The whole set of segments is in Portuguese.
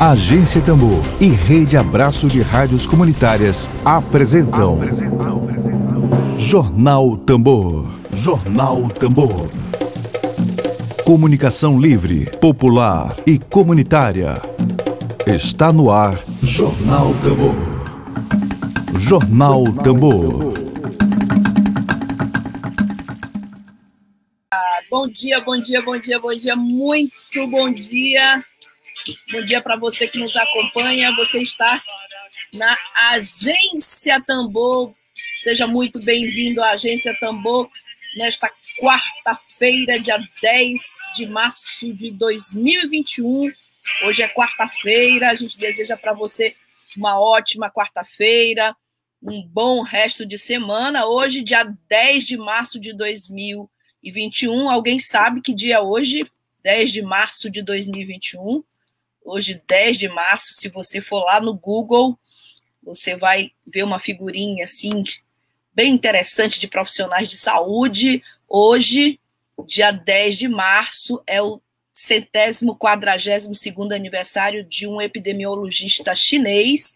Agência Tambor e Rede Abraço de Rádios Comunitárias apresentam, apresentam, apresentam. Jornal Tambor. Jornal Tambor. Comunicação livre, popular e comunitária. Está no ar Jornal Tambor. Jornal Tambor. Bom dia, bom dia, bom dia, bom dia, muito bom dia. Bom dia para você que nos acompanha. Você está na Agência Tambor. Seja muito bem-vindo à Agência Tambor nesta quarta-feira, dia 10 de março de 2021. Hoje é quarta-feira. A gente deseja para você uma ótima quarta-feira, um bom resto de semana. Hoje, dia 10 de março de 2021. Alguém sabe que dia é hoje? 10 de março de 2021 hoje, 10 de março, se você for lá no Google, você vai ver uma figurinha assim, bem interessante de profissionais de saúde. Hoje, dia 10 de março, é o centésimo quadragésimo segundo aniversário de um epidemiologista chinês,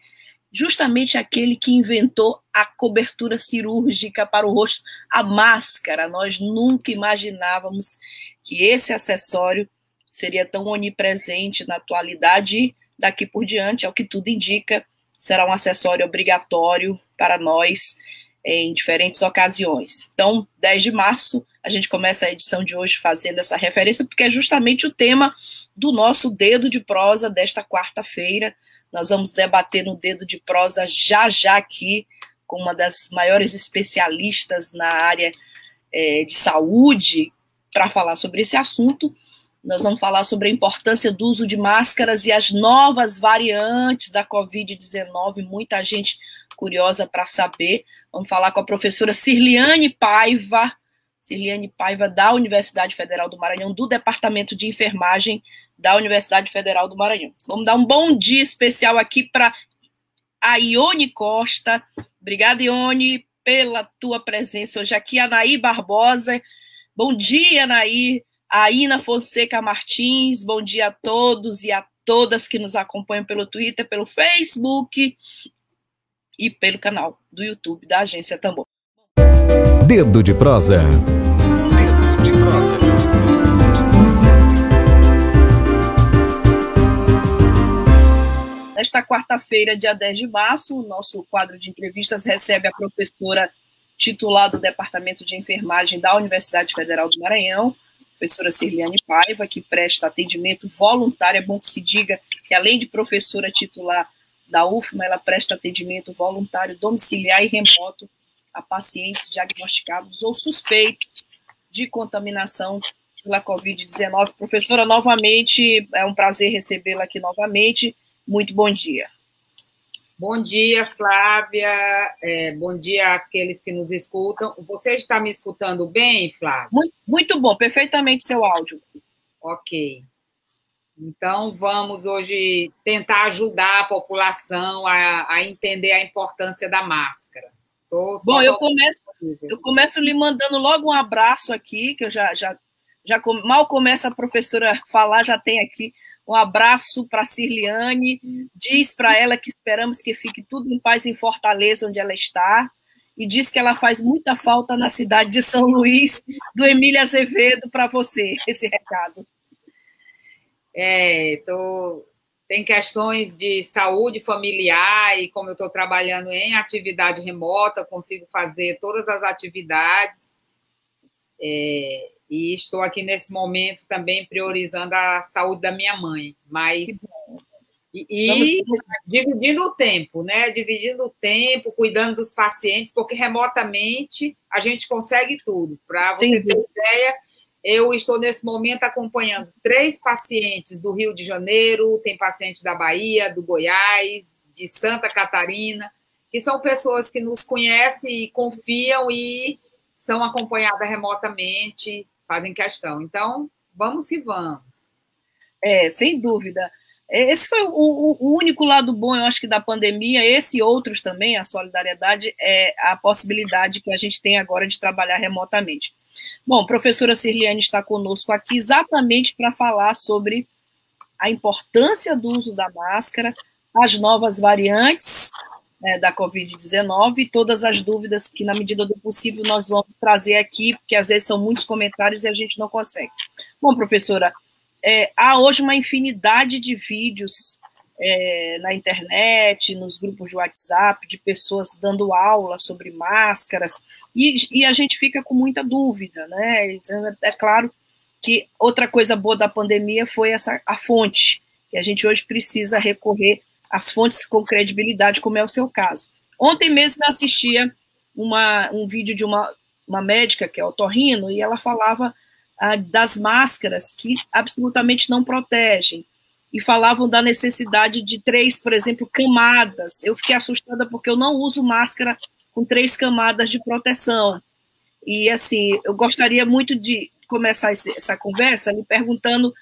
justamente aquele que inventou a cobertura cirúrgica para o rosto, a máscara. Nós nunca imaginávamos que esse acessório seria tão onipresente na atualidade e daqui por diante, ao que tudo indica, será um acessório obrigatório para nós em diferentes ocasiões. Então, 10 de março, a gente começa a edição de hoje fazendo essa referência, porque é justamente o tema do nosso dedo de prosa desta quarta-feira. Nós vamos debater no dedo de prosa já já aqui com uma das maiores especialistas na área é, de saúde para falar sobre esse assunto. Nós vamos falar sobre a importância do uso de máscaras e as novas variantes da Covid-19. Muita gente curiosa para saber. Vamos falar com a professora Cirliane Paiva, Cirliane Paiva, da Universidade Federal do Maranhão, do Departamento de Enfermagem da Universidade Federal do Maranhão. Vamos dar um bom dia especial aqui para a Ione Costa. Obrigada, Ione, pela tua presença hoje aqui. Anaí Barbosa. Bom dia, Anaí a Ina Fonseca Martins, bom dia a todos e a todas que nos acompanham pelo Twitter, pelo Facebook e pelo canal do YouTube da Agência Tambor. Dedo de prosa. Dedo de prosa. Nesta quarta-feira, dia 10 de março, o nosso quadro de entrevistas recebe a professora titular do Departamento de Enfermagem da Universidade Federal do Maranhão, professora Cirliane Paiva, que presta atendimento voluntário. É bom que se diga que, além de professora titular da UFMA, ela presta atendimento voluntário domiciliar e remoto a pacientes diagnosticados ou suspeitos de contaminação pela Covid-19. Professora, novamente, é um prazer recebê-la aqui novamente. Muito bom dia. Bom dia, Flávia. É, bom dia àqueles que nos escutam. Você está me escutando bem, Flávia? Muito, muito bom, perfeitamente seu áudio. Ok. Então, vamos hoje tentar ajudar a população a, a entender a importância da máscara. Tô, tô bom, eu começo, eu começo lhe mandando logo um abraço aqui, que eu já, já, já mal começa a professora falar, já tem aqui um abraço para Cirliane. Diz para ela que esperamos que fique tudo em paz em Fortaleza, onde ela está. E diz que ela faz muita falta na cidade de São Luís, do Emílio Azevedo, para você, esse recado. É, tô, tem questões de saúde familiar e como eu estou trabalhando em atividade remota, consigo fazer todas as atividades. É, e estou aqui nesse momento também priorizando a saúde da minha mãe, mas e, e dividindo o tempo, né? Dividindo o tempo, cuidando dos pacientes, porque remotamente a gente consegue tudo. Para você Sim. ter ideia, eu estou nesse momento acompanhando três pacientes do Rio de Janeiro, tem paciente da Bahia, do Goiás, de Santa Catarina, que são pessoas que nos conhecem e confiam e são acompanhadas remotamente fazem questão. Então, vamos que vamos. É, sem dúvida. É, esse foi o, o, único lado bom, eu acho que da pandemia, esse e outros também, a solidariedade, é a possibilidade que a gente tem agora de trabalhar remotamente. Bom, professora Cirliane está conosco aqui exatamente para falar sobre a importância do uso da máscara, as novas variantes né, da Covid-19 e todas as dúvidas que, na medida do possível, nós vamos trazer aqui, porque às vezes são muitos comentários e a gente não consegue. Bom, professora, é, há hoje uma infinidade de vídeos é, na internet, nos grupos de WhatsApp, de pessoas dando aula sobre máscaras, e, e a gente fica com muita dúvida, né? Então, é, é claro que outra coisa boa da pandemia foi essa a fonte, que a gente hoje precisa recorrer as fontes com credibilidade, como é o seu caso. Ontem mesmo eu assistia uma, um vídeo de uma, uma médica, que é o Torrino, e ela falava ah, das máscaras que absolutamente não protegem. E falavam da necessidade de três, por exemplo, camadas. Eu fiquei assustada porque eu não uso máscara com três camadas de proteção. E, assim, eu gostaria muito de começar essa conversa me perguntando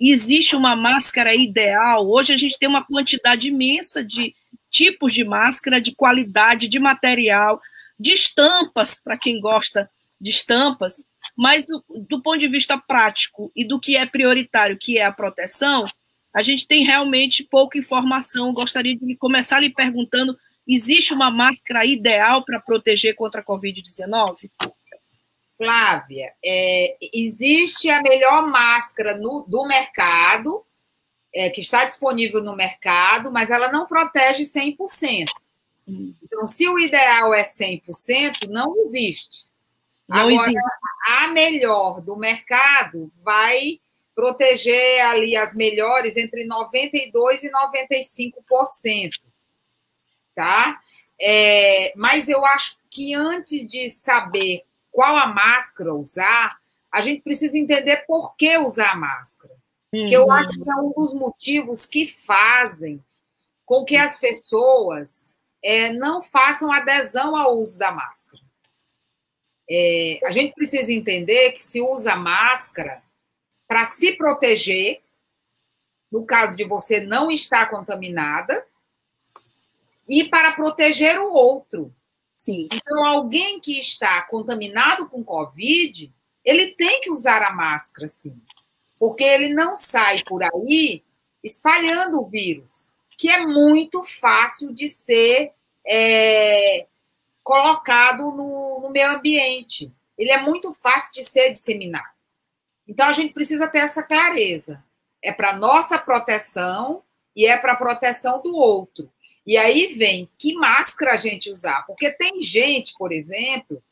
existe uma máscara ideal? Hoje a gente tem uma quantidade imensa de tipos de máscara, de qualidade, de material, de estampas, para quem gosta de estampas, mas do ponto de vista prático e do que é prioritário, que é a proteção, a gente tem realmente pouca informação. Gostaria de começar lhe perguntando: existe uma máscara ideal para proteger contra a Covid-19? Flávia, é, existe a melhor máscara no, do mercado, é, que está disponível no mercado, mas ela não protege 100%. Então, se o ideal é 100%, não existe. Não Agora, existe. a melhor do mercado vai proteger ali as melhores entre 92% e 95%. Tá? É, mas eu acho que antes de saber qual a máscara usar, a gente precisa entender por que usar a máscara. Uhum. Que eu acho que é um dos motivos que fazem com que as pessoas é, não façam adesão ao uso da máscara. É, a gente precisa entender que se usa máscara para se proteger, no caso de você não estar contaminada, e para proteger o outro. Sim. Então, alguém que está contaminado com Covid, ele tem que usar a máscara, sim. Porque ele não sai por aí espalhando o vírus, que é muito fácil de ser é, colocado no, no meio ambiente. Ele é muito fácil de ser disseminado. Então, a gente precisa ter essa clareza. É para nossa proteção e é para a proteção do outro. E aí vem que máscara a gente usar, porque tem gente, por exemplo,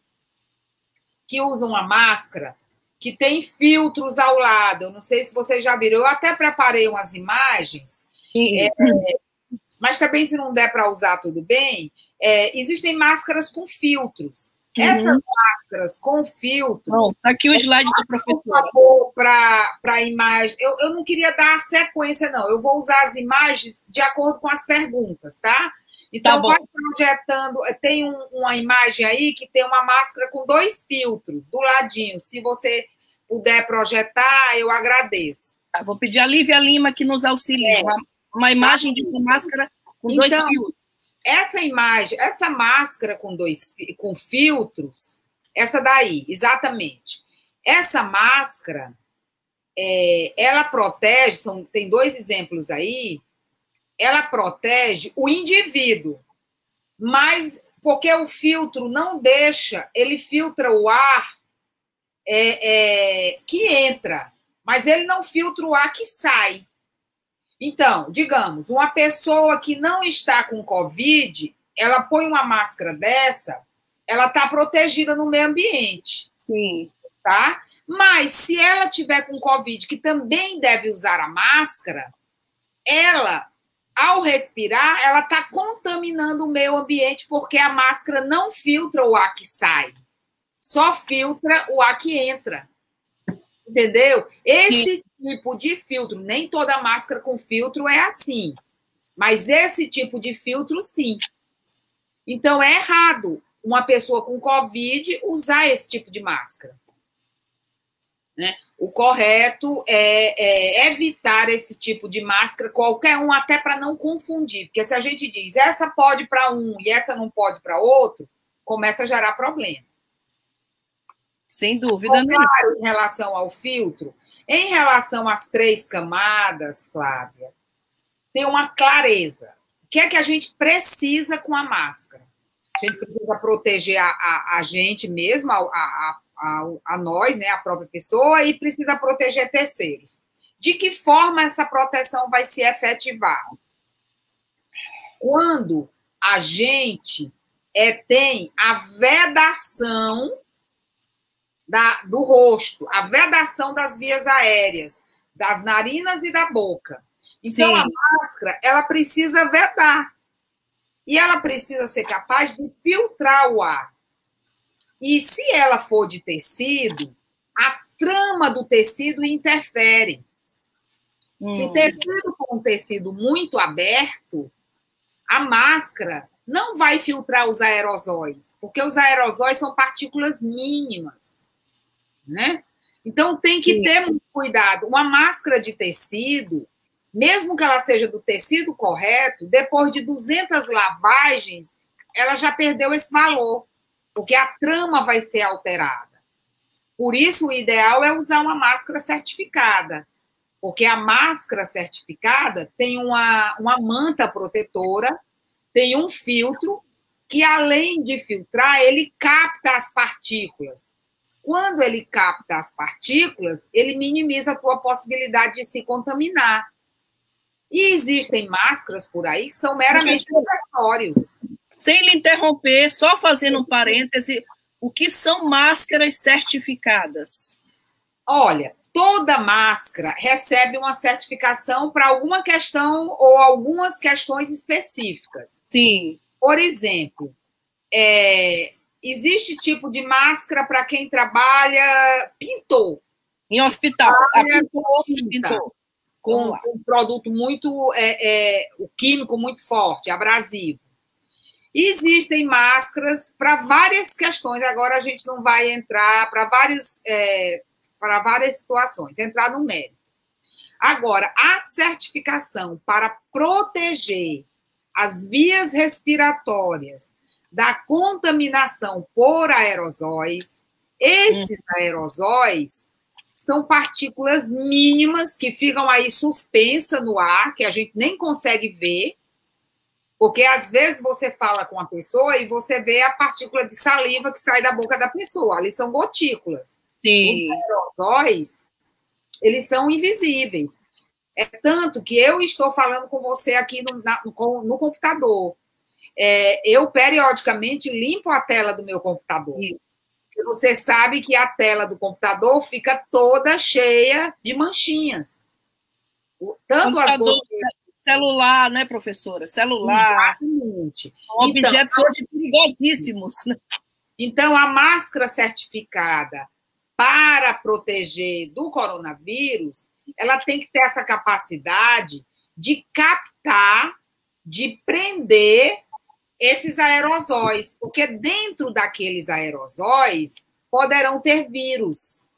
que usa uma máscara que tem filtros ao lado. Eu não sei se vocês já viram, eu até preparei umas imagens. É, mas também, se não der para usar, tudo bem. É, existem máscaras com filtros. Uhum. Essas máscaras com filtros. Bom, tá aqui o é slide da professora. Para a imagem. Eu, eu não queria dar a sequência, não. Eu vou usar as imagens de acordo com as perguntas, tá? Então, tá vai projetando. Tem um, uma imagem aí que tem uma máscara com dois filtros do ladinho. Se você puder projetar, eu agradeço. Tá, vou pedir a Lívia Lima que nos auxilie. É. Uma, uma, imagem de uma máscara com então, dois filtros essa imagem, essa máscara com dois com filtros, essa daí, exatamente. Essa máscara, é, ela protege, são, tem dois exemplos aí, ela protege o indivíduo, mas porque o filtro não deixa, ele filtra o ar é, é, que entra, mas ele não filtra o ar que sai. Então, digamos, uma pessoa que não está com Covid, ela põe uma máscara dessa, ela está protegida no meio ambiente. Sim. Tá? Mas se ela tiver com Covid, que também deve usar a máscara, ela, ao respirar, ela está contaminando o meio ambiente porque a máscara não filtra o ar que sai, só filtra o ar que entra. Entendeu? Esse Sim. Tipo de filtro, nem toda máscara com filtro é assim. Mas esse tipo de filtro, sim. Então, é errado uma pessoa com Covid usar esse tipo de máscara. Né? O correto é, é, evitar esse tipo de máscara, qualquer um, até para não confundir. Porque se a gente diz essa pode para um e essa não pode para outro, começa a gerar problema. Sem dúvida nenhuma. Claro, em relação ao filtro, em relação às três camadas, Flávia, tem uma clareza. O que é que a gente precisa com a máscara? A gente precisa proteger a, a, a gente mesmo, a, a, a, a nós, né, a própria pessoa, e precisa proteger terceiros. De que forma essa proteção vai se efetivar? Quando a gente é, tem a vedação da, do rosto, a vedação das vias aéreas, das narinas e da boca. Então, Sim. a máscara, ela precisa vedar. E ela precisa ser capaz de filtrar o ar. E se ela for de tecido, a trama do tecido interfere. Hum. Se o hum. tecido for um tecido muito aberto, a máscara não vai filtrar os aerosóis, porque os aerosóis são partículas mínimas, né? Então tem que Sim. ter muito cuidado. Uma máscara de tecido, mesmo que ela seja do tecido correto, depois de 200 lavagens, ela já perdeu esse valor, porque a trama vai ser alterada. Por isso, o ideal é usar uma máscara certificada, porque a máscara certificada tem uma, uma manta protetora, tem um filtro que, além de filtrar, ele capta as partículas. Quando ele capta as partículas, ele minimiza a tua possibilidade de se contaminar. E existem máscaras por aí que são meramente acessórios. Sem lhe interromper, só fazendo um parêntese, o que são máscaras certificadas? Olha, toda máscara recebe uma certificação para alguma questão ou algumas questões específicas. Sim. Por exemplo, é, existe tipo de máscara para quem trabalha pintor. Em hospital. Trabalha, pintor, pintor com, um produto muito é, é, o químico muito forte, abrasivo. Existem máscaras para várias questões. Agora a gente não vai entrar para vários é, para várias situações, entrar no mérito. Agora, a certificação para proteger as vias respiratórias da contaminação por aerosóis, esses hum. aerosóis são partículas mínimas que ficam aí suspensas no ar, que a gente nem consegue ver, porque às vezes você fala com a pessoa e você vê a partícula de saliva que sai da boca da pessoa, ali são gotículas. Sim. Os aerosóis, eles são invisíveis. É tanto que eu estou falando com você aqui no, na, no, no computador. É, eu periodicamente limpo a tela do meu computador. Isso você sabe que a tela do computador fica toda cheia de manchinhas. Tanto as gotas... Celular, né, professora? Celular. Exatamente. São então, objetos hoje perigosíssimos. Né? Então, a máscara certificada para proteger do coronavírus, ela tem que ter essa capacidade de captar, de prender esses aerosóis, porque dentro daqueles aerosóis poderão ter vírus.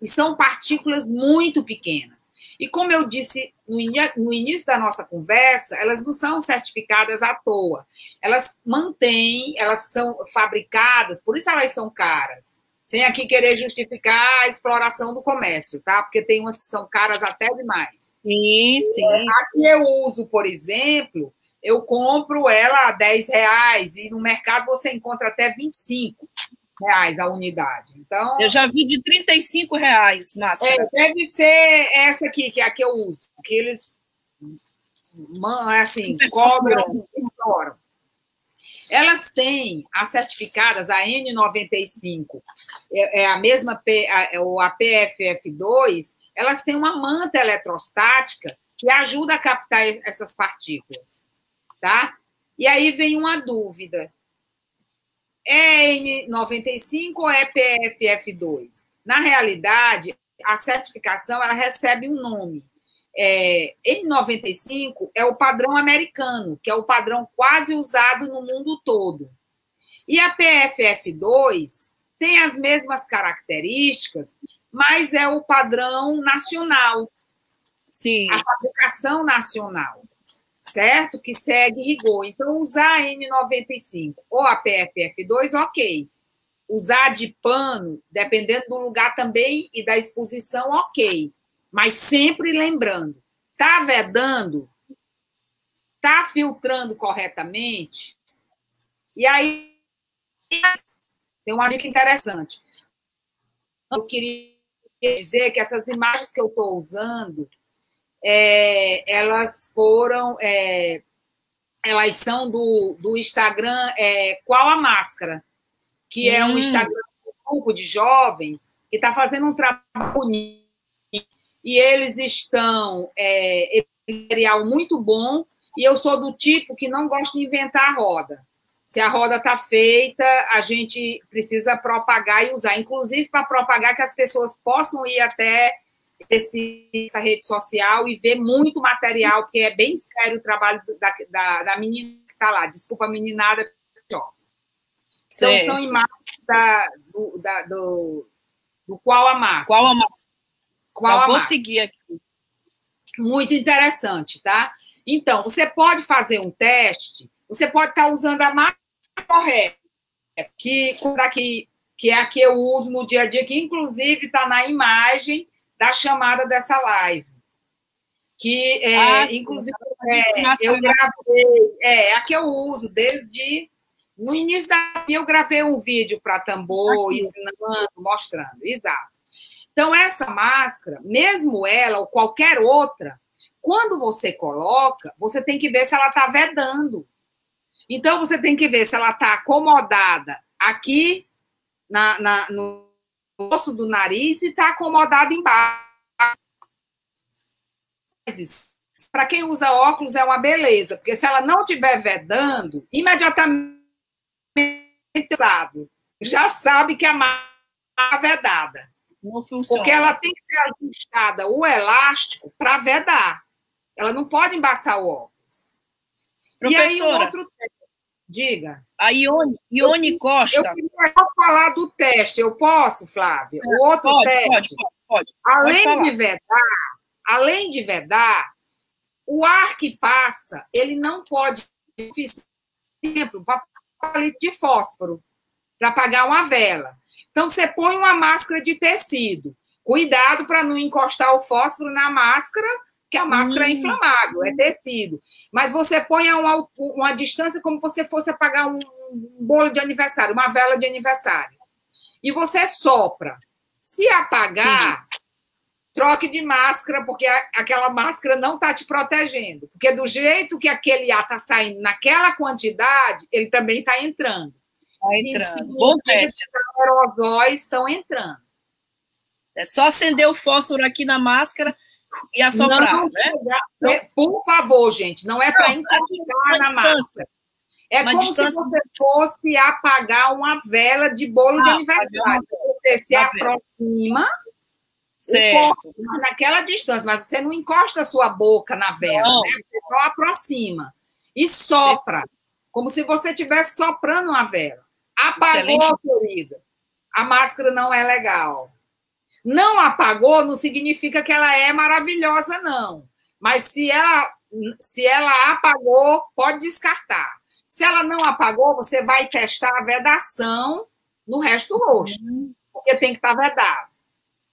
E são partículas muito pequenas. E como eu disse no, no início da nossa conversa, elas não são certificadas à toa. Elas mantêm, elas são fabricadas, por isso elas são caras. Sem aqui querer justificar a exploração do comércio, tá? Porque tem umas que são caras até demais. Sim, sim. Aqui eu uso, por exemplo, eu compro ela a 10 reais e no mercado você encontra até 25 reais a unidade. Então. Eu já vi de 35 reais máscara. É, deve ser essa aqui, que é a que eu uso, porque eles assim, cobram, exploram. Elas têm as certificadas, a N95, é, é a mesma, P, a, é a PFF2, elas têm uma manta eletrostática que ajuda a captar essas partículas tá? E aí vem uma dúvida. É N95 ou é PFF2? Na realidade, a certificação ela recebe um nome. É, N95 é o padrão americano, que é o padrão quase usado no mundo todo. E a PFF2 tem as mesmas características, mas é o padrão nacional. Sim. A fabricação nacional certo? Que segue rigor. Então, usar a N95 ou a PFF2, ok. usar de pano, dependendo do lugar também e da exposição, ok. Mas sempre lembrando, tá vedando, tá filtrando corretamente, e aí tem uma dica interessante. Eu queria dizer que essas imagens que eu estou usando, é, elas foram, é, elas são do, do Instagram é, Qual a Máscara, que hum. é um hum. Instagram um grupo de jovens que está fazendo um trabalho bonito e eles estão é, material muito bom e eu sou do tipo que não gosta de inventar a roda. Se a roda está feita, a gente precisa propagar e usar, inclusive para propagar que as pessoas possam ir até esse, essa rede social e ver muito material, porque é bem sério o trabalho da, da, da menina que está lá. Desculpa, meninada. Então, são imagens da, do, da, do, do Qual a Massa. Qual a Massa. Qual Eu a vou massa. seguir aqui. Muito interessante, tá? Então, você pode fazer um teste, você pode estar usando a massa correta, que, daqui, que é a que eu uso no dia a dia, que inclusive está na imagem da chamada dessa live. Que, é, ah, inclusive, é, eu gravei, é, é a que eu uso desde. No início da eu gravei um vídeo para tambor, Aqui. ensinando, mostrando, exato. Então, essa máscara, mesmo ela ou qualquer outra, quando você coloca, você tem que ver se ela está vedando. Então, você tem que ver se ela está acomodada aqui na, na, no osso do nariz e está acomodada embaixo. Para quem usa óculos é uma beleza, porque se ela não estiver vedando, imediatamente já sabe que a máscara está vedada. Não funciona. Porque ela tem que ser ajustada o elástico para vedar. Ela não pode embaçar o óculos. Professora, e aí, o outro Diga. A Ione, Ione Costa. Eu queria falar do teste. Eu posso, Flávia? O outro pode, teste. Pode, pode, pode. Além pode de vedar, além de vedar, o ar que passa, ele não pode, exemplo, palito de fósforo para apagar uma vela. Então, você põe uma máscara de tecido. Cuidado para não encostar o fósforo na máscara que a máscara hum. é inflamável, é tecido. Mas você põe a uma, uma distância como se você fosse apagar um, um bolo de aniversário, uma vela de aniversário. E você sopra. Se apagar, Sim. troque de máscara, porque a, aquela máscara não está te protegendo. Porque do jeito que aquele ar está saindo naquela quantidade, ele também está entrando. Está entrando. Bom teste. Os aerosóis estão entrando. É só acender o fósforo aqui na máscara e assoprar, não, né? É, por favor, gente, não é para encostar na massa. É como distância... se você fosse apagar uma vela de bolo ah, de aniversário. Você se tá aproxima certo. naquela distância, mas você não encosta a sua boca na vela, não. né? Você só aproxima e sopra, como se você estivesse soprando uma vela. Apagou, Excelente. querida. A máscara não é legal. Não apagou não significa que ela é maravilhosa, não. Mas se ela, se ela apagou, pode descartar. Se ela não apagou, você vai testar a vedação no resto do rosto, porque tem que estar vedado.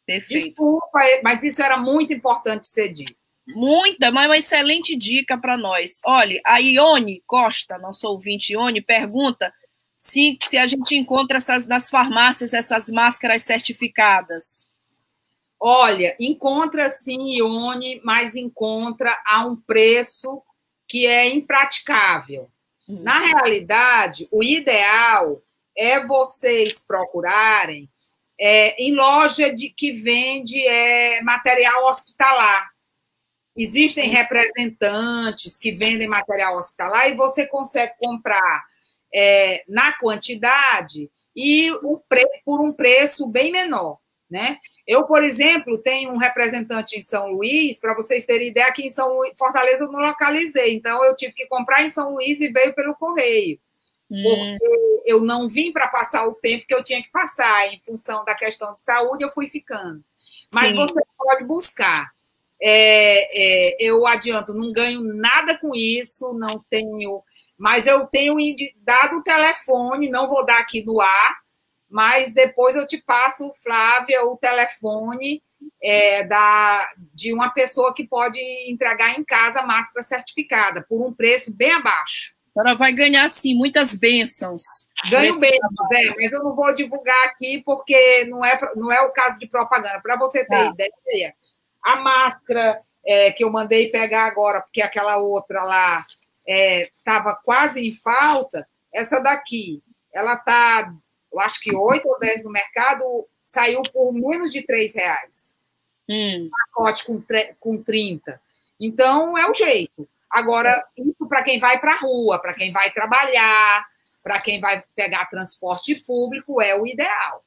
Perfeito. Desculpa, mas isso era muito importante ser dito. Muita, mas uma excelente dica para nós. Olha, a Ione Costa, nosso ouvinte Ione, pergunta se, se a gente encontra essas, nas farmácias essas máscaras certificadas. Olha, encontra sim Ione, mas encontra a um preço que é impraticável. Uhum. Na realidade, o ideal é vocês procurarem é, em loja de, que vende é, material hospitalar. Existem representantes que vendem material hospitalar e você consegue comprar é, na quantidade e o por um preço bem menor. Né? Eu, por exemplo, tenho um representante em São Luís, para vocês terem ideia, aqui em São Luís, Fortaleza eu não localizei, então eu tive que comprar em São Luís e veio pelo correio. Hum. Porque eu não vim para passar o tempo que eu tinha que passar, em função da questão de saúde, eu fui ficando. Mas Sim. você pode buscar. É, é, eu adianto, não ganho nada com isso, não tenho, mas eu tenho dado o telefone, não vou dar aqui no ar, mas depois eu te passo, Flávia, o telefone é, da, de uma pessoa que pode entregar em casa máscara certificada, por um preço bem abaixo. Ela vai ganhar, sim, muitas bênçãos. Ganho bênçãos, é, mas eu não vou divulgar aqui porque não é, não é o caso de propaganda. Para você ter ah. ideia, a máscara é, que eu mandei pegar agora, porque aquela outra lá estava é, quase em falta, essa daqui, ela está, eu acho que 8 ou 10 no mercado, saiu por menos de 3 reais. Hum. pacote com, com 30. Então, é o jeito. Agora, isso para quem vai para a rua, para quem vai trabalhar, para quem vai pegar transporte público, é o ideal.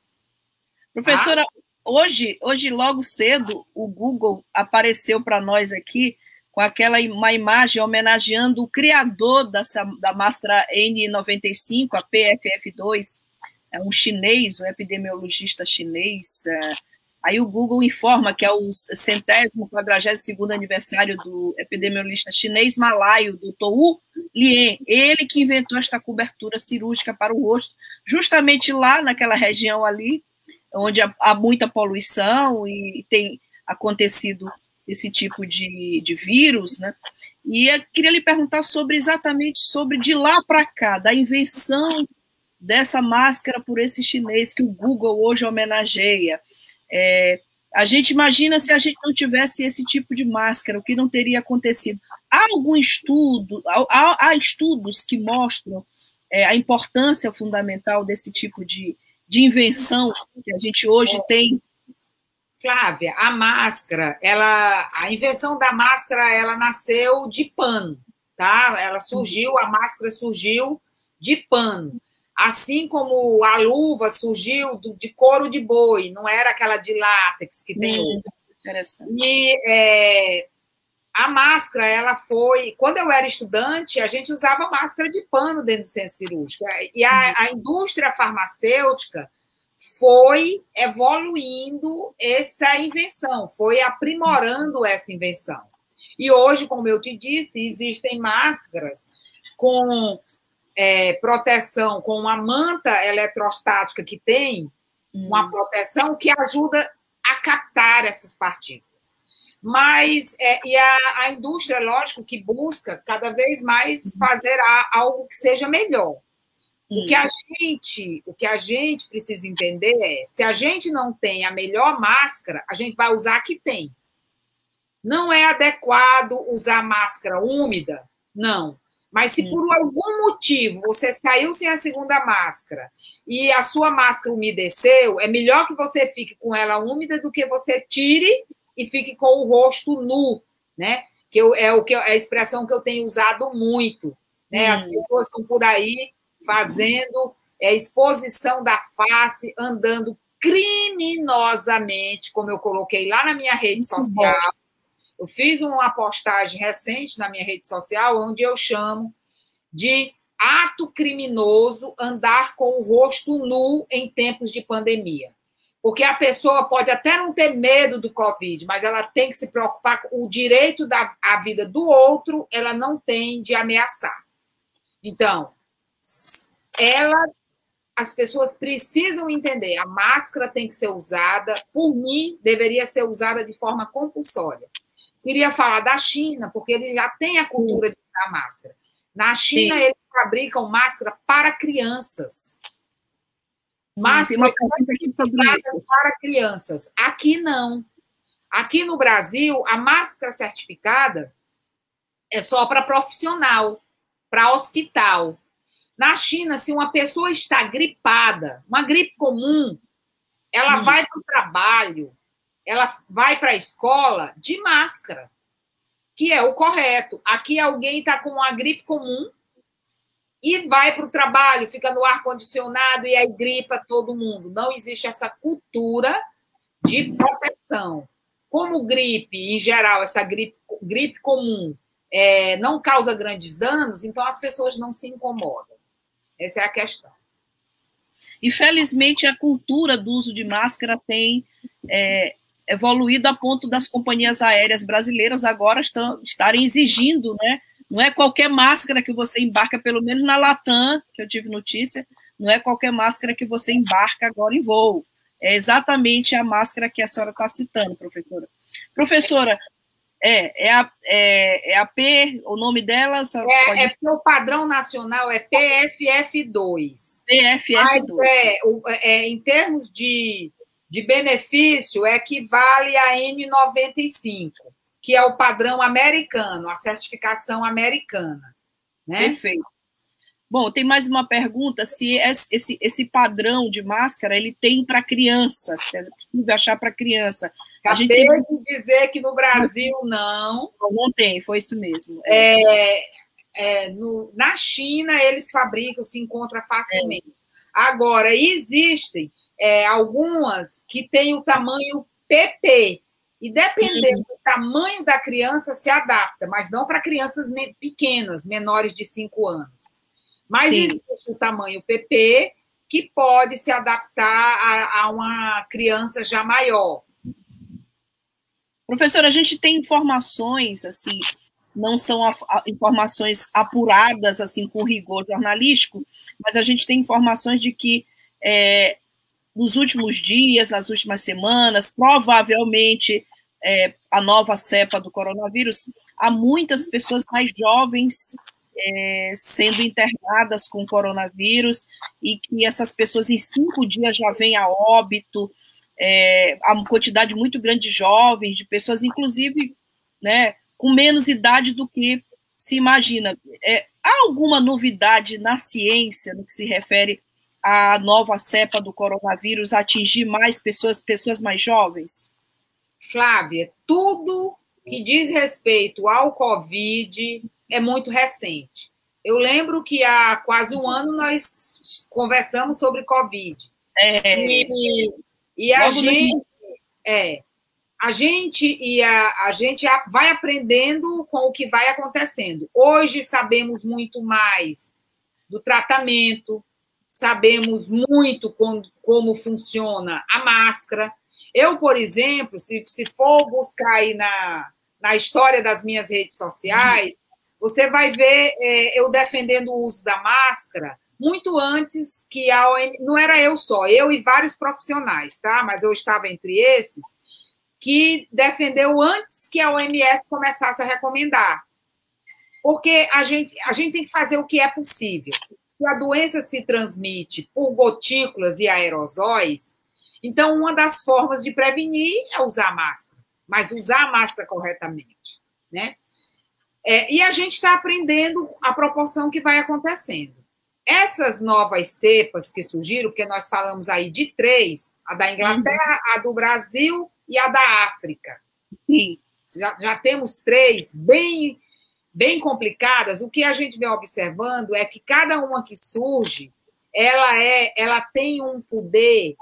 Professora, tá? hoje, hoje logo cedo, o Google apareceu para nós aqui com aquela uma imagem homenageando o criador dessa, da máscara N95, a PFF2, é um chinês, um epidemiologista chinês. É, aí o Google informa que é o centésimo, quadragésimo segundo aniversário do epidemiologista chinês malaio, do Tou Lien, ele que inventou esta cobertura cirúrgica para o rosto, justamente lá naquela região ali, onde há muita poluição e tem acontecido esse tipo de, de vírus, né? E eu queria lhe perguntar sobre exatamente sobre de lá para cá, da invenção dessa máscara por esse chinês que o Google hoje homenageia. É, a gente imagina se a gente não tivesse esse tipo de máscara, o que não teria acontecido. Há algum estudo, há, há estudos que mostram é, a importância fundamental desse tipo de, de invenção que a gente hoje tem Flávia, a máscara, ela, a invenção da máscara, ela nasceu de pano, tá? Ela surgiu, a máscara surgiu de pano. Assim como a luva surgiu de couro de boi, não era aquela de látex que tem hum, E é, a máscara, ela foi. Quando eu era estudante, a gente usava máscara de pano dentro do centro cirúrgico. E a, a indústria farmacêutica foi evoluindo essa invenção, foi aprimorando essa invenção. E hoje, como eu te disse, existem máscaras com é, proteção, com uma manta eletrostática que tem uma hum. proteção que ajuda a captar essas partículas. Mas, é, e a, a indústria, lógico, que busca cada vez mais uhum. fazer algo que seja melhor. O que a gente, o que a gente precisa entender é, se a gente não tem a melhor máscara, a gente vai usar a que tem. Não é adequado usar máscara úmida? Não. Mas se por algum motivo você saiu sem a segunda máscara e a sua máscara umedeceu, é melhor que você fique com ela úmida do que você tire e fique com o rosto nu, né? Que eu, é o que é a expressão que eu tenho usado muito, né? As pessoas estão por aí fazendo é, exposição da face, andando criminosamente, como eu coloquei lá na minha rede social. Eu fiz uma postagem recente na minha rede social, onde eu chamo de ato criminoso andar com o rosto nu em tempos de pandemia. Porque a pessoa pode até não ter medo do Covid, mas ela tem que se preocupar com o direito da a vida do outro, ela não tem de ameaçar. Então, ela, as pessoas precisam entender, a máscara tem que ser usada, por mim, deveria ser usada de forma compulsória. Queria falar da China, porque eles já têm a cultura de usar máscara. Na China, Sim. eles fabricam máscara para crianças. Máscaras para crianças. Aqui não. Aqui no Brasil, a máscara certificada é só para profissional, para hospital. Na China, se uma pessoa está gripada, uma gripe comum, ela hum. vai para o trabalho, ela vai para a escola de máscara, que é o correto. Aqui alguém está com uma gripe comum e vai para o trabalho, fica no ar-condicionado e aí gripa todo mundo. Não existe essa cultura de proteção. Como gripe, em geral, essa gripe, gripe comum é, não causa grandes danos, então as pessoas não se incomodam. Essa é a questão. E felizmente a cultura do uso de máscara tem é, evoluído a ponto das companhias aéreas brasileiras agora estão, estarem exigindo, né? Não é qualquer máscara que você embarca, pelo menos na Latam, que eu tive notícia, não é qualquer máscara que você embarca agora em voo. É exatamente a máscara que a senhora está citando, professora. Professora, é, é, a, é, é a P, o nome dela? É, pode... é o padrão nacional é PFF2. PFF2. Mas é, é, em termos de, de benefício, equivale a N95, que é o padrão americano, a certificação americana. Né? Perfeito. Bom, tem mais uma pergunta: se esse, esse padrão de máscara ele tem para criança, se é possível achar para criança. Acabei tem... de dizer que no Brasil não. Não tem, foi isso mesmo. É, é, no, na China eles fabricam, se encontra facilmente. Agora, existem é, algumas que têm o tamanho PP, e dependendo uhum. do tamanho da criança, se adapta, mas não para crianças pequenas, menores de 5 anos. Mas Sim. existe o tamanho PP, que pode se adaptar a, a uma criança já maior. Professora, a gente tem informações, assim, não são a, a, informações apuradas, assim, com rigor jornalístico, mas a gente tem informações de que é, nos últimos dias, nas últimas semanas, provavelmente é, a nova cepa do coronavírus, há muitas pessoas mais jovens é, sendo internadas com coronavírus e que essas pessoas em cinco dias já vêm a óbito, é, há uma quantidade muito grande de jovens, de pessoas, inclusive, né, com menos idade do que se imagina. É, há alguma novidade na ciência no que se refere à nova cepa do coronavírus atingir mais pessoas, pessoas mais jovens? Flávia, tudo que diz respeito ao Covid, é muito recente. Eu lembro que há quase um ano nós conversamos sobre Covid. É. E, e a gente. É, a gente e a, a gente vai aprendendo com o que vai acontecendo. Hoje sabemos muito mais do tratamento, sabemos muito com, como funciona a máscara. Eu, por exemplo, se, se for buscar aí na, na história das minhas redes sociais, você vai ver é, eu defendendo o uso da máscara muito antes que a OMS. Não era eu só, eu e vários profissionais, tá? Mas eu estava entre esses, que defendeu antes que a OMS começasse a recomendar. Porque a gente, a gente tem que fazer o que é possível. Se a doença se transmite por gotículas e aerosóis, então uma das formas de prevenir é usar máscara, mas usar a máscara corretamente, né? É, e a gente está aprendendo a proporção que vai acontecendo. Essas novas cepas que surgiram, porque nós falamos aí de três: a da Inglaterra, uhum. a do Brasil e a da África. Sim. Já, já temos três bem, bem complicadas. O que a gente vem observando é que cada uma que surge, ela é, ela tem um poder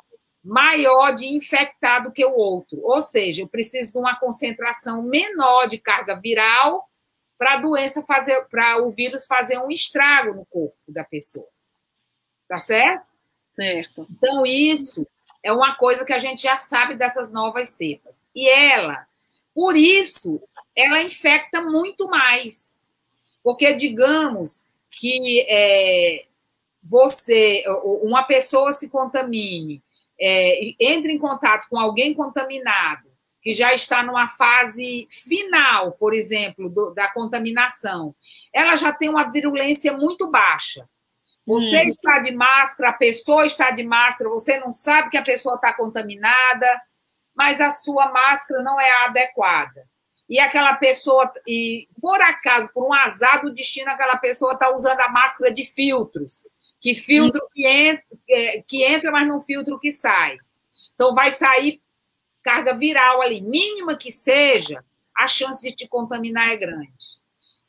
maior de infectar do que o outro. Ou seja, eu preciso de uma concentração menor de carga viral para a doença fazer, para o vírus fazer um estrago no corpo da pessoa. Tá certo? Certo. Então, isso é uma coisa que a gente já sabe dessas novas cepas. E ela, por isso, ela infecta muito mais. Porque, digamos que é, você, uma pessoa se contamine, é, entre em contato com alguém contaminado, que já está numa fase final, por exemplo, do, da contaminação, ela já tem uma virulência muito baixa. Você hum. está de máscara, a pessoa está de máscara, você não sabe que a pessoa está contaminada, mas a sua máscara não é adequada. E aquela pessoa, e por acaso, por um azar do destino, aquela pessoa está usando a máscara de filtros, que filtro hum. que, entra, é, que entra, mas não filtro que sai. Então, vai sair carga viral ali, mínima que seja, a chance de te contaminar é grande.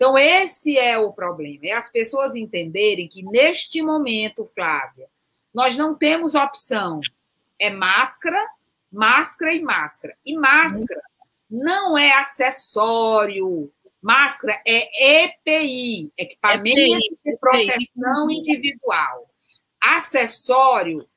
Então, esse é o problema. É as pessoas entenderem que, neste momento, Flávia, nós não temos opção. É máscara, máscara e máscara. E máscara não é acessório. Máscara é EPI, equipamento EPI, de proteção EPI. individual. Acessório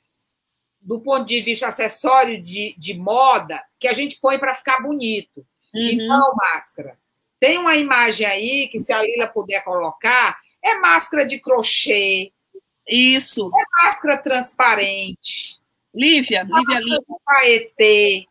do ponto de vista acessório de, de moda, que a gente põe para ficar bonito. Uhum. Então, máscara. Tem uma imagem aí que, se a Lila puder colocar, é máscara de crochê, Isso. É máscara transparente. Lívia, é Lívia, Lívia. Paetê.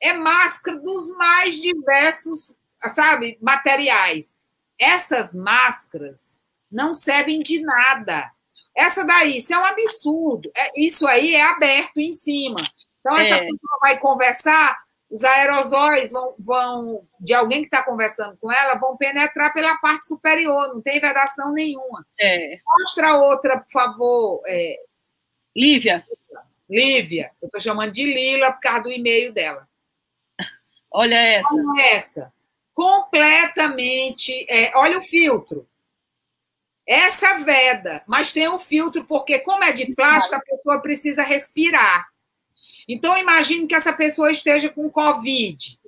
É máscara dos mais diversos, sabe, materiais. Essas máscaras não servem de nada. Essa daí, isso é um absurdo. É, isso aí é aberto em cima. Então, essa é. pessoa vai conversar, os aerosóis vão, vão de alguém que está conversando com ela, vão penetrar pela parte superior, não tem vedação nenhuma. É. Mostra outra, por favor. É... Lívia. Lívia, eu estou chamando de Lila por causa do e-mail dela. Olha essa. Olha essa. Completamente. É, olha o filtro. Essa veda, mas tem um filtro, porque, como é de plástico, a pessoa precisa respirar. Então, imagine que essa pessoa esteja com Covid.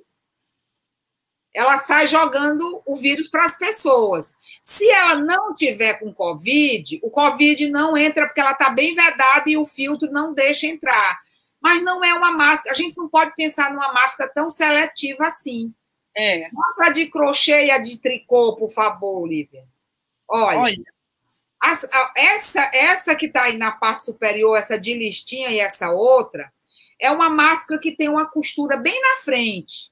Ela sai jogando o vírus para as pessoas. Se ela não tiver com Covid, o Covid não entra porque ela está bem vedada e o filtro não deixa entrar. Mas não é uma máscara. A gente não pode pensar numa máscara tão seletiva assim. É. Mostra de crochê e a de tricô, por favor, Olivia. Olha. Olha. As, essa, essa que está aí na parte superior, essa de listinha e essa outra, é uma máscara que tem uma costura bem na frente.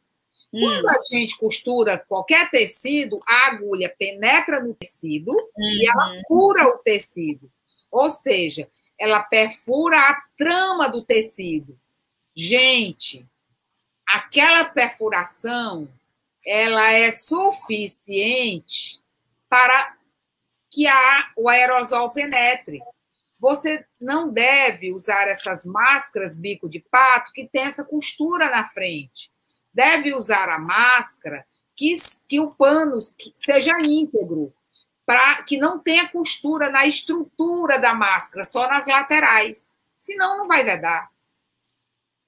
Hum. Quando a gente costura qualquer tecido, a agulha penetra no tecido uhum. e ela cura o tecido. Ou seja, ela perfura a trama do tecido. Gente, aquela perfuração ela é suficiente para que a, o aerosol penetre. Você não deve usar essas máscaras bico de pato que tem essa costura na frente. Deve usar a máscara que, que o pano seja íntegro, para que não tenha costura na estrutura da máscara, só nas laterais. Senão não vai vedar.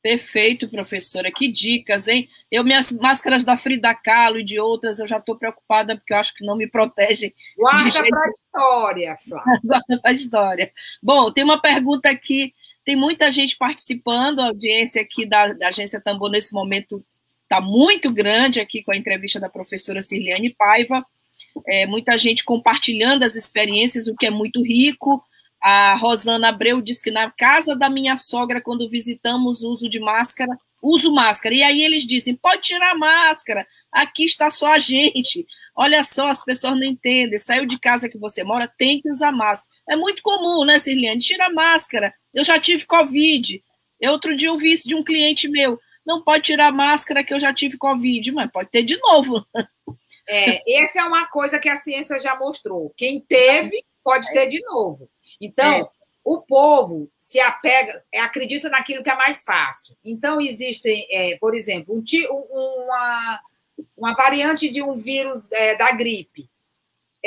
Perfeito, professora. Que dicas, hein? Eu, minhas máscaras da Frida Kahlo e de outras, eu já estou preocupada porque eu acho que não me protegem. Guarda jeito... para a história, Flávia. Guarda para a história. Bom, tem uma pergunta aqui. Tem muita gente participando, a audiência aqui da, da Agência Tambor nesse momento está muito grande aqui com a entrevista da professora Cirliane Paiva. É, muita gente compartilhando as experiências, o que é muito rico. A Rosana Abreu diz que na casa da minha sogra, quando visitamos uso de máscara, uso máscara. E aí eles dizem: pode tirar a máscara, aqui está só a gente. Olha só, as pessoas não entendem. Saiu de casa que você mora, tem que usar máscara. É muito comum, né, Sirliane? Tira a máscara. Eu já tive Covid. Eu, outro dia eu vi isso de um cliente meu. Não pode tirar a máscara que eu já tive Covid, mas pode ter de novo. É, essa é uma coisa que a ciência já mostrou. Quem teve, pode ter de novo. Então, é. o povo se apega, é, acredita naquilo que é mais fácil. Então, existem, é, por exemplo, um, uma, uma variante de um vírus é, da gripe.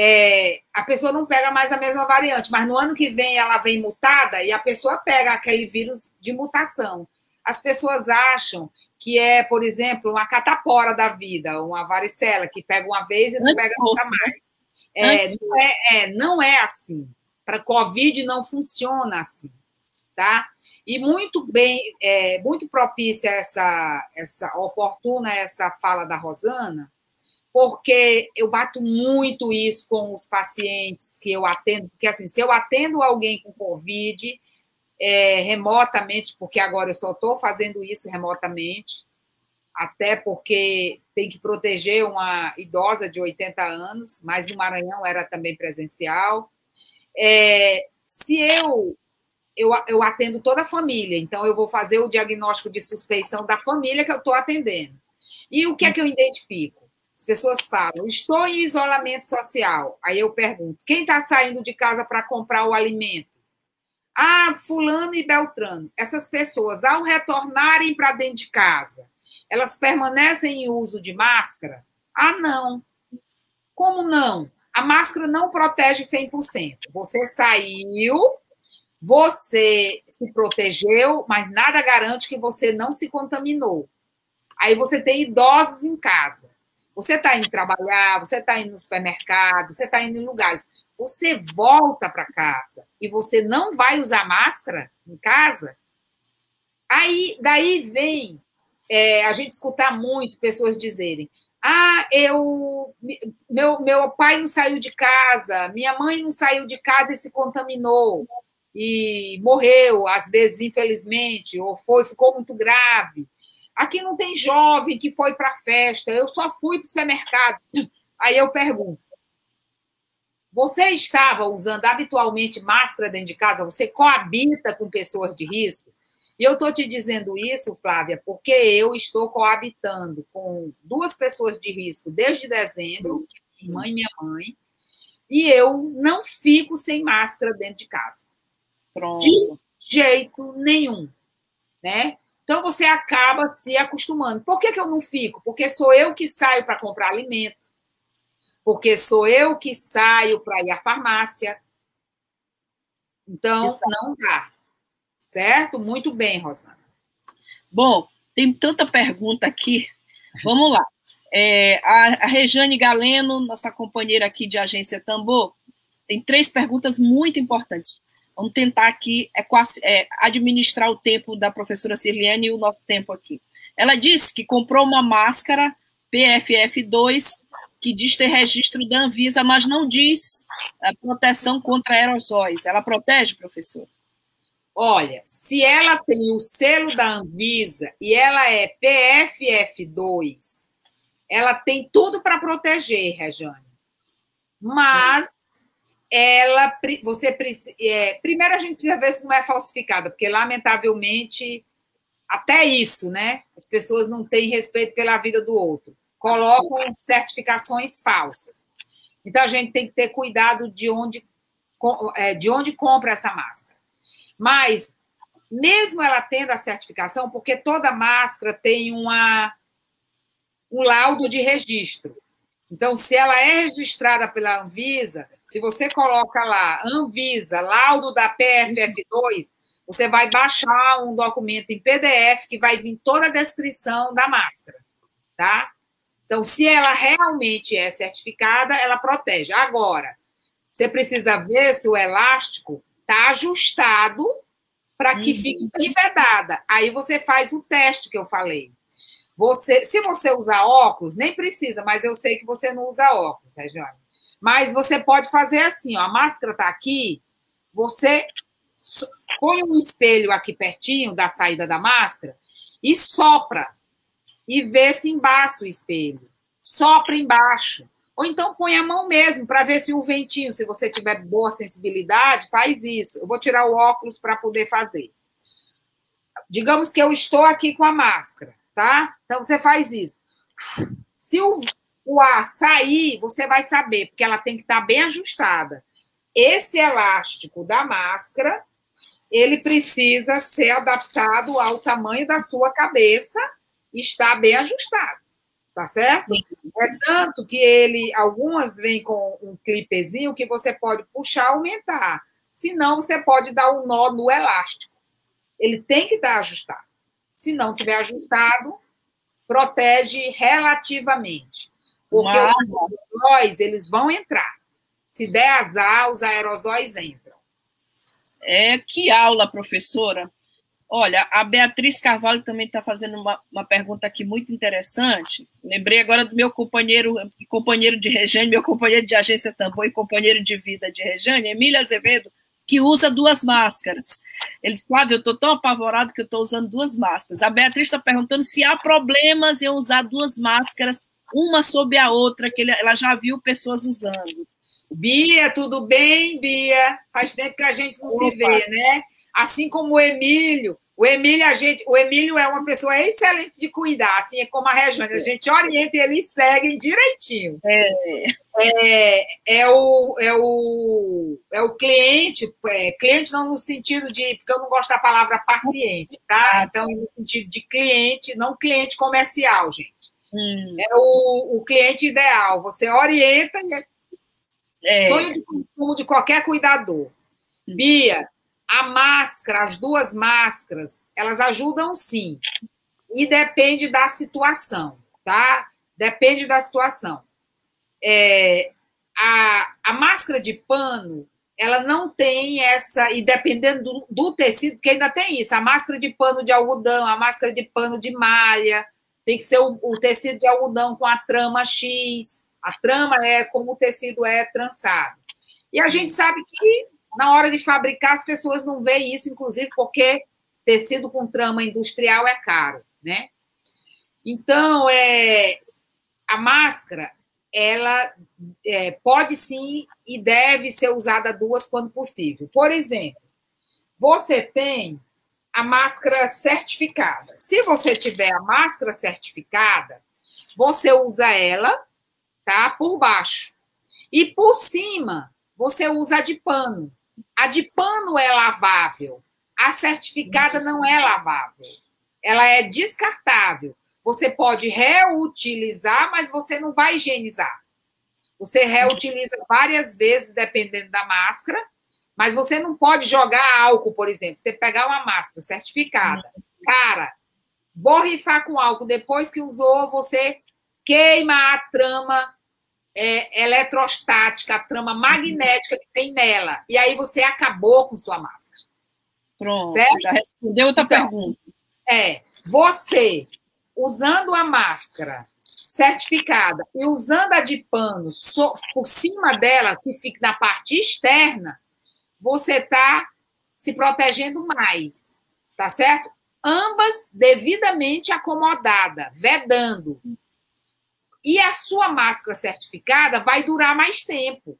É, a pessoa não pega mais a mesma variante, mas no ano que vem ela vem mutada e a pessoa pega aquele vírus de mutação. As pessoas acham que é, por exemplo, uma catapora da vida, uma varicela, que pega uma vez e não Antes pega nunca mais. É, não, é, é, não é assim. Para Covid não funciona assim, tá? E muito bem, é, muito propícia essa, essa oportuna essa fala da Rosana, porque eu bato muito isso com os pacientes que eu atendo, porque assim, se eu atendo alguém com Covid é, remotamente, porque agora eu só estou fazendo isso remotamente, até porque tem que proteger uma idosa de 80 anos, mas no Maranhão era também presencial. É, se eu, eu, eu atendo toda a família, então eu vou fazer o diagnóstico de suspeição da família que eu estou atendendo. E o que é que eu identifico? As pessoas falam, estou em isolamento social. Aí eu pergunto, quem está saindo de casa para comprar o alimento? Ah, fulano e Beltrano. Essas pessoas, ao retornarem para dentro de casa, elas permanecem em uso de máscara? Ah, não. Como não? A máscara não protege 100%. Você saiu, você se protegeu, mas nada garante que você não se contaminou. Aí você tem idosos em casa. Você está indo trabalhar, você está indo no supermercado, você está indo em lugares. Você volta para casa e você não vai usar máscara em casa. Aí daí vem é, a gente escutar muito pessoas dizerem: ah, eu meu, meu pai não saiu de casa, minha mãe não saiu de casa e se contaminou. e morreu, às vezes, infelizmente, ou foi, ficou muito grave. Aqui não tem jovem que foi para a festa, eu só fui para o supermercado. Aí eu pergunto: você estava usando habitualmente máscara dentro de casa? Você coabita com pessoas de risco? E eu estou te dizendo isso, Flávia, porque eu estou coabitando com duas pessoas de risco desde dezembro, minha mãe e minha mãe, e eu não fico sem máscara dentro de casa. Pronto. De jeito nenhum, né? Então você acaba se acostumando. Por que, que eu não fico? Porque sou eu que saio para comprar alimento, porque sou eu que saio para ir à farmácia. Então, Exato. não dá. Certo? Muito bem, Rosana. Bom, tem tanta pergunta aqui. Vamos lá. É, a, a Rejane Galeno, nossa companheira aqui de Agência Tambor, tem três perguntas muito importantes. Vamos tentar aqui é, é, administrar o tempo da professora Sirliane e o nosso tempo aqui. Ela disse que comprou uma máscara PFF2 que diz ter registro da Anvisa, mas não diz a proteção contra aerossóis. Ela protege, professor? Olha, se ela tem o selo da Anvisa e ela é PFF2, ela tem tudo para proteger, Rejane. Mas ela, você é, primeiro a gente precisa ver se não é falsificada, porque lamentavelmente até isso, né? As pessoas não têm respeito pela vida do outro, colocam certificações falsas. Então a gente tem que ter cuidado de onde é, de onde compra essa máscara. Mas, mesmo ela tendo a certificação, porque toda máscara tem uma, um laudo de registro. Então, se ela é registrada pela Anvisa, se você coloca lá Anvisa, laudo da PFF2, você vai baixar um documento em PDF que vai vir toda a descrição da máscara, tá? Então, se ela realmente é certificada, ela protege. Agora, você precisa ver se o elástico está ajustado para que uhum. fique bem vedada. Aí você faz o teste que eu falei. Você, se você usar óculos, nem precisa, mas eu sei que você não usa óculos, Regiane. Mas você pode fazer assim, ó, a máscara está aqui, você põe um espelho aqui pertinho da saída da máscara e sopra e vê se embaixo o espelho. Sopra embaixo. Ou então põe a mão mesmo para ver se o ventinho, se você tiver boa sensibilidade, faz isso. Eu vou tirar o óculos para poder fazer. Digamos que eu estou aqui com a máscara, tá? Então você faz isso. Se o, o ar sair, você vai saber, porque ela tem que estar bem ajustada. Esse elástico da máscara, ele precisa ser adaptado ao tamanho da sua cabeça e está bem ajustado tá certo? É tanto que ele, algumas vêm com um clipezinho que você pode puxar, aumentar. Se não, você pode dar um nó no elástico. Ele tem que estar ajustado. Se não tiver ajustado, protege relativamente. Porque Mas... os aerosóis, eles vão entrar. Se der azar, os aerosóis entram. É, que aula, professora. Olha, a Beatriz Carvalho também está fazendo uma, uma, pergunta aqui muito interessante. Lembrei agora do meu companheiro, companheiro de Rejane, meu companheiro de agência Tambor e companheiro de vida de Rejane, Emília Azevedo, que usa duas máscaras. Ele disse, Flávio, eu estou tão apavorado que eu estou usando duas máscaras. A Beatriz está perguntando se há problemas em usar duas máscaras, uma sobre a outra, que ele, ela já viu pessoas usando. Bia, tudo bem, Bia? Faz tempo que a gente não Opa. se vê, né? Assim como o Emílio. O Emílio, a gente, o Emílio é uma pessoa excelente de cuidar, assim é como a Regiane, a gente orienta e eles seguem direitinho. É, é, é, o, é, o, é o cliente, é, cliente não no sentido de, porque eu não gosto da palavra paciente, tá? Então, no sentido de cliente, não cliente comercial, gente. Hum. É o, o cliente ideal, você orienta e é, é. sonho de consumo de qualquer cuidador. Bia, a máscara, as duas máscaras, elas ajudam sim. E depende da situação, tá? Depende da situação. É, a, a máscara de pano, ela não tem essa, e dependendo do, do, tecido, porque ainda tem isso, a máscara de pano de algodão, a máscara de pano de malha, tem que ser o, o tecido de algodão com a trama X, a trama é como o tecido é trançado. E a gente sabe que na hora de fabricar, as pessoas não veem isso, inclusive porque tecido com trama industrial é caro, né? Então, é, a máscara, ela é, pode sim e deve ser usada duas quando possível. Por exemplo, você tem a máscara certificada. Se você tiver a máscara certificada, você usa ela, tá? Por baixo. E por cima, você usa de pano. A de pano é lavável. A certificada não é lavável. Ela é descartável. Você pode reutilizar, mas você não vai higienizar. Você reutiliza várias vezes, dependendo da máscara, mas você não pode jogar álcool, por exemplo. Você pegar uma máscara certificada, cara, borrifar com álcool depois que usou, você queima a trama é, eletrostática, a trama magnética que tem nela. E aí você acabou com sua máscara. Pronto, certo? já respondeu outra então, pergunta. É, você usando a máscara certificada e usando a de pano so, por cima dela, que fica na parte externa, você está se protegendo mais, tá certo? Ambas devidamente acomodada, vedando. E a sua máscara certificada vai durar mais tempo.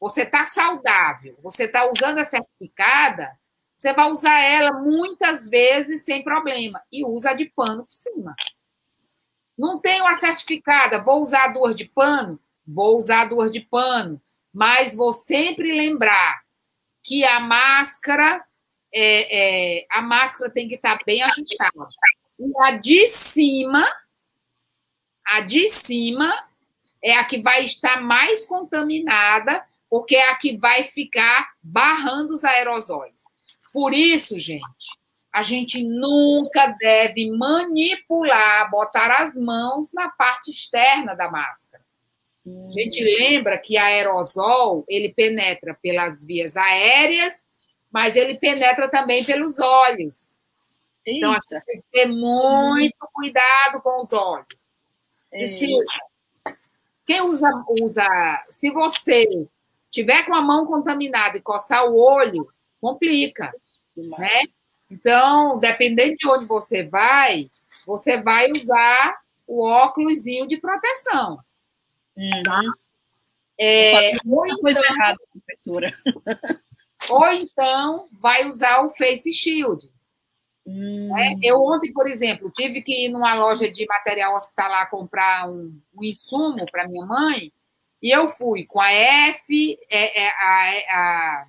Você está saudável, você está usando a certificada, você vai usar ela muitas vezes sem problema e usa de pano por cima. Não tenho a certificada, vou usar duas de pano? Vou usar duas de pano, mas vou sempre lembrar que a máscara é, é, a máscara tem que estar bem ajustada. E a de cima, a de cima é a que vai estar mais contaminada, porque é a que vai ficar barrando os aerosóis. Por isso, gente, a gente nunca deve manipular, botar as mãos na parte externa da máscara. Hum. A gente lembra que aerosol ele penetra pelas vias aéreas, mas ele penetra também pelos olhos. Então a gente tem que ter muito cuidado com os olhos. Precisa. Quem usa, usa, se você tiver com a mão contaminada e coçar o olho, complica, né? Então, dependendo de onde você vai, você vai usar o óculos de proteção. Uhum. Tá? É, ou então, coisa errada, professora. Ou então vai usar o Face Shield. Hum. É, eu ontem, por exemplo, tive que ir numa loja de material hospitalar comprar um, um insumo para minha mãe, e eu fui com a F, é, é, a, a,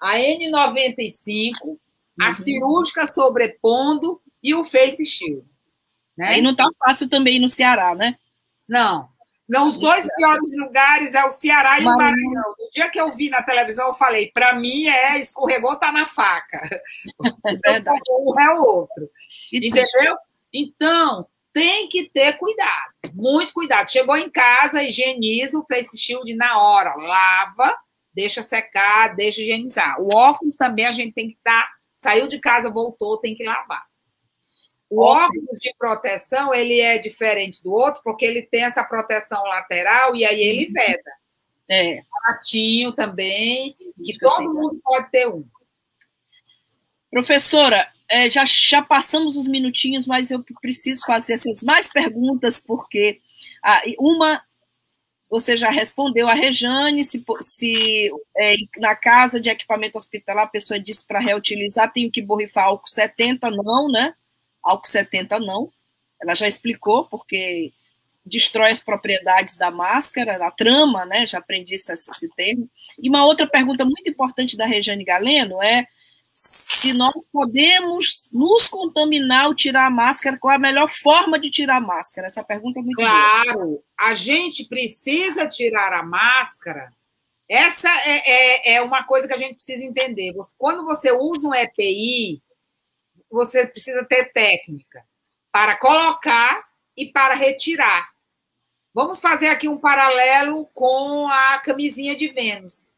a N95, a uhum. cirúrgica sobrepondo e o face shield. Né? E não está fácil também no Ceará, né? Não. Não, os dois piores lugares é o Ceará e o Maranhão. No dia que eu vi na televisão, eu falei, para mim é escorregou, tá na faca. É verdade. Um é o outro. Entendeu? Então, tem que ter cuidado, muito cuidado. Chegou em casa, higieniza o face shield na hora, lava, deixa secar, deixa higienizar. O óculos também a gente tem que estar tá Saiu de casa, voltou, tem que lavar. O óculos de proteção, ele é diferente do outro, porque ele tem essa proteção lateral e aí ele uhum. veda. É. Ratinho também, que todo mundo pode ter um. Professora, é, já, já passamos os minutinhos, mas eu preciso fazer essas mais perguntas, porque ah, uma você já respondeu a Rejane, se, se é, na casa de equipamento hospitalar a pessoa disse para reutilizar, tem que borrifar álcool 70, não, né? Álcool 70 não. Ela já explicou, porque destrói as propriedades da máscara, da trama, né? Já aprendi esse, esse termo. E uma outra pergunta muito importante da Rejane Galeno é se nós podemos nos contaminar ao tirar a máscara, qual é a melhor forma de tirar a máscara? Essa pergunta é muito Claro, boa. a gente precisa tirar a máscara. Essa é, é, é, uma coisa que a gente precisa entender. Quando você usa um EPI, você precisa ter técnica para colocar e para retirar. Vamos fazer aqui um paralelo com a camisinha de Vênus,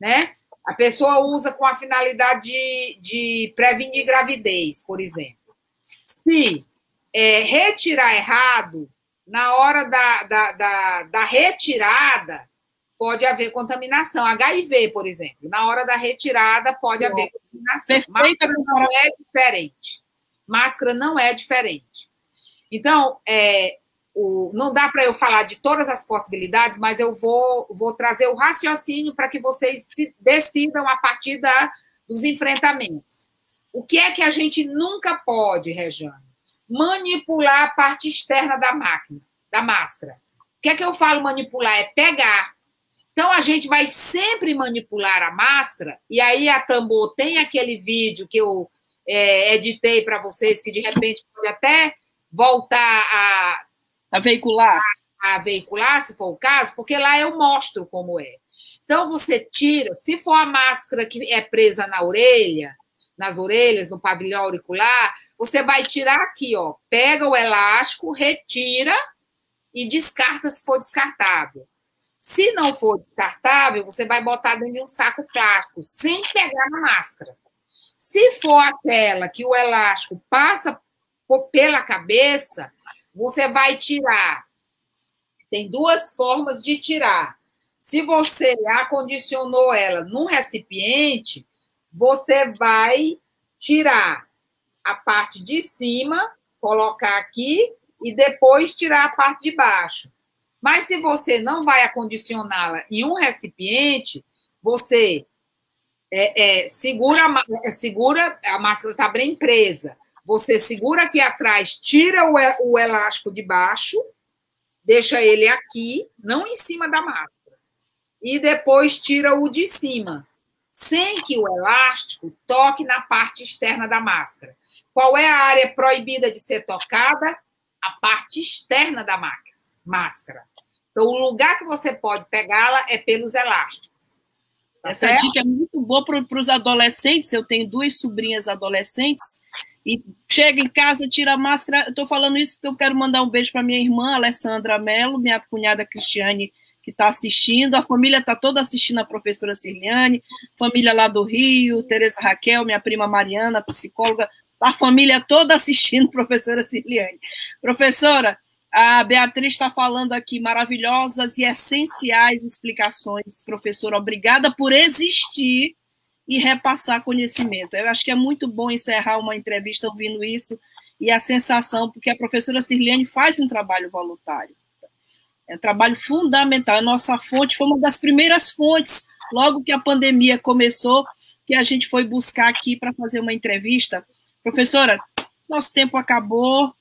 né? A pessoa usa com a finalidade de, de prevenir gravidez, por exemplo. Se é, retirar errado, na hora da, da, da, da retirada, pode haver contaminação. HIV, por exemplo. Na hora da retirada, pode Bom, haver contaminação. Máscara não é diferente. Máscara não é diferente. Então, é, o, não dá para eu falar de todas as possibilidades, mas eu vou, vou trazer o raciocínio para que vocês decidam a partir da, dos enfrentamentos. O que é que a gente nunca pode, Rejane? Manipular a parte externa da máquina, da máscara. O que é que eu falo manipular? É pegar. Então, a gente vai sempre manipular a máscara, e aí a Tambor tem aquele vídeo que eu é, editei para vocês, que de repente pode até voltar a a veicular? A, a veicular, se for o caso, porque lá eu mostro como é. Então, você tira, se for a máscara que é presa na orelha, nas orelhas, no pavilhão auricular, você vai tirar aqui, ó. Pega o elástico, retira e descarta se for descartável. Se não for descartável, você vai botar dentro de um saco plástico, sem pegar na máscara. Se for aquela que o elástico passa pela cabeça, você vai tirar. Tem duas formas de tirar. Se você acondicionou ela num recipiente, você vai tirar a parte de cima, colocar aqui e depois tirar a parte de baixo. Mas se você não vai acondicioná-la em um recipiente, você é, é, segura, é, segura, a máscara está bem presa. Você segura aqui atrás, tira o elástico de baixo, deixa ele aqui, não em cima da máscara, e depois tira o de cima, sem que o elástico toque na parte externa da máscara. Qual é a área proibida de ser tocada? A parte externa da máscara. Então, o lugar que você pode pegá-la é pelos elásticos. Tá Essa certo? dica é muito boa para os adolescentes. Eu tenho duas sobrinhas adolescentes e chega em casa, tira a máscara. Estou falando isso porque eu quero mandar um beijo para minha irmã, Alessandra Mello, minha cunhada Cristiane, que está assistindo. A família está toda assistindo a professora Cirliane, família lá do Rio, Tereza Raquel, minha prima Mariana, psicóloga, a família toda assistindo a professora Cirliane. Professora, a Beatriz está falando aqui maravilhosas e essenciais explicações. Professora, obrigada por existir e repassar conhecimento. Eu acho que é muito bom encerrar uma entrevista ouvindo isso e a sensação, porque a professora Sirlene faz um trabalho voluntário. É um trabalho fundamental. A nossa fonte foi uma das primeiras fontes, logo que a pandemia começou, que a gente foi buscar aqui para fazer uma entrevista. Professora, nosso tempo acabou,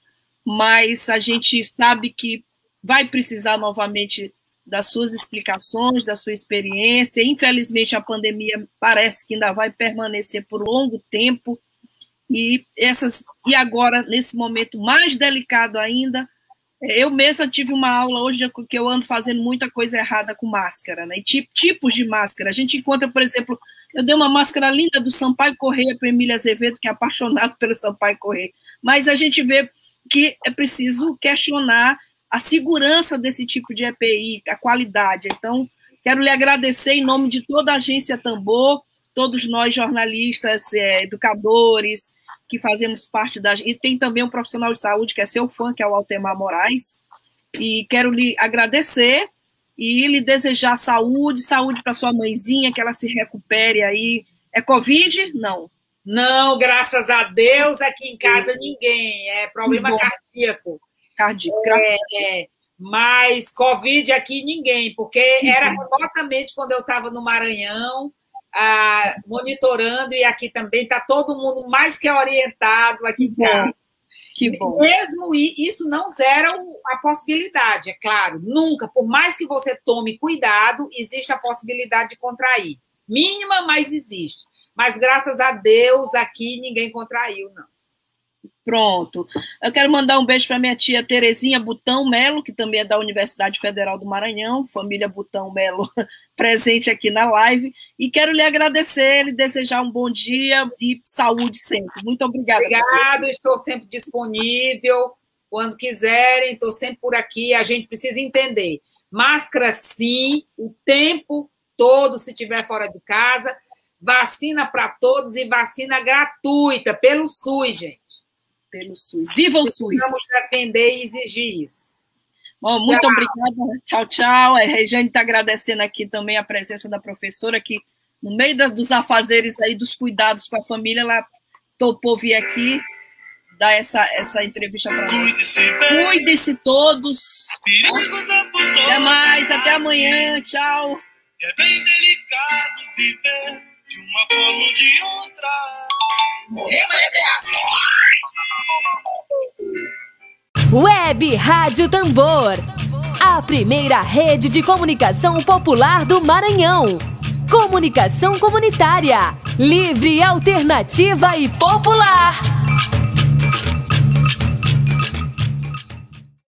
mas a gente sabe que vai precisar novamente das suas explicações, da sua experiência. Infelizmente, a pandemia parece que ainda vai permanecer por longo tempo. E, essas, e agora, nesse momento mais delicado ainda, é, eu mesma tive uma aula hoje que eu ando fazendo muita coisa errada com máscara, né? E tipos de máscara. A gente encontra, por exemplo, eu dei uma máscara linda do Sampaio Correia para Emília Azevedo, que é apaixonado pelo Sampaio Correia. Mas a gente vê que é preciso questionar a segurança desse tipo de EPI, a qualidade. Então, quero lhe agradecer em nome de toda a agência Tambor, todos nós jornalistas, é, educadores, que fazemos parte da. E tem também um profissional de saúde que é seu fã, que é o Altemar Moraes. E quero lhe agradecer e lhe desejar saúde, saúde para sua mãezinha, que ela se recupere aí. É Covid? Não. Não, graças a Deus, aqui em casa ninguém. É problema cardíaco cardíaco. É, é, mas Covid aqui ninguém, porque era remotamente quando eu estava no Maranhão, ah, monitorando, e aqui também está todo mundo mais que orientado aqui em casa. Que bom. Mesmo isso não zera a possibilidade, é claro. Nunca, por mais que você tome cuidado, existe a possibilidade de contrair. Mínima, mas existe. Mas graças a Deus aqui ninguém contraiu, não. Pronto. Eu quero mandar um beijo para minha tia Terezinha Butão Melo, que também é da Universidade Federal do Maranhão, família Butão Melo presente aqui na live. E quero lhe agradecer e desejar um bom dia e saúde sempre. Muito obrigada. Obrigado, estou sempre disponível. Quando quiserem, estou sempre por aqui. A gente precisa entender. Máscara, sim, o tempo todo, se estiver fora de casa. Vacina para todos e vacina gratuita pelo SUS, gente pelo SUS. Viva o SUS! Vamos defender e exigir isso. Oh, muito tchau. obrigada. Tchau, tchau. A Regiane está agradecendo aqui também a presença da professora, que no meio da, dos afazeres aí, dos cuidados com a família, ela topou vir aqui dar essa, essa entrevista para nós. Cuide-se todos. Até mais, até amanhã. Tchau. É bem delicado viver de uma forma ou de outra. Web Rádio Tambor. A primeira rede de comunicação popular do Maranhão. Comunicação comunitária. Livre, alternativa e popular.